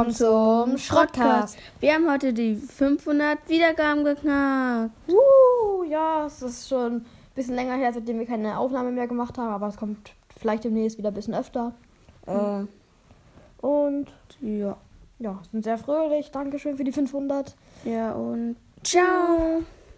Willkommen zum Schrottcast. Wir haben heute die 500 Wiedergaben geknackt. Uh, ja, es ist schon ein bisschen länger her, seitdem wir keine Aufnahme mehr gemacht haben, aber es kommt vielleicht demnächst wieder ein bisschen öfter. Äh, und Ja. ja, sind sehr fröhlich. Dankeschön für die 500. Ja, und ciao.